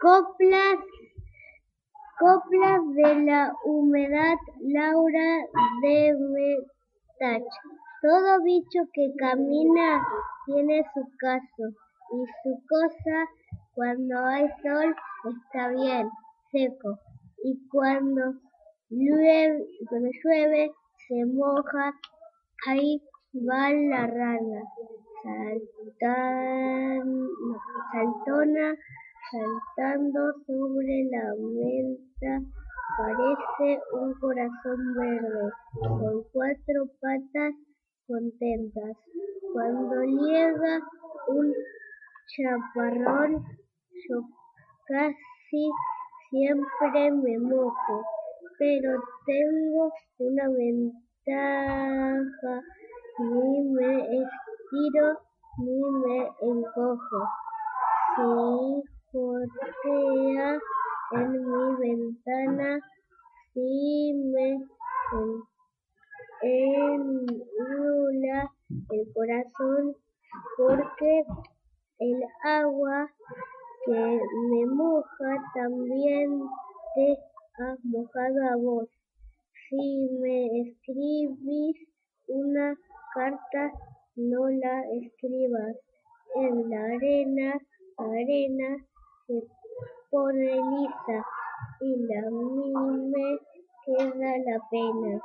Coplas, coplas de la humedad, Laura de Metach. Todo bicho que camina tiene su caso y su cosa. Cuando hay sol está bien seco y cuando llueve, cuando llueve se moja. Ahí va la rana, saltan, saltona saltando sobre la mesa parece un corazón verde con cuatro patas contentas. Cuando llega un chaparrón yo casi siempre me mojo, pero tengo una ventaja, ni me estiro ni me encojo. Jotea en mi ventana si me enrula el corazón porque el agua que me moja también te ha mojado a vos. Si me escribís una carta, no la escribas en la arena, arena se pone lisa y la mí me queda la pena.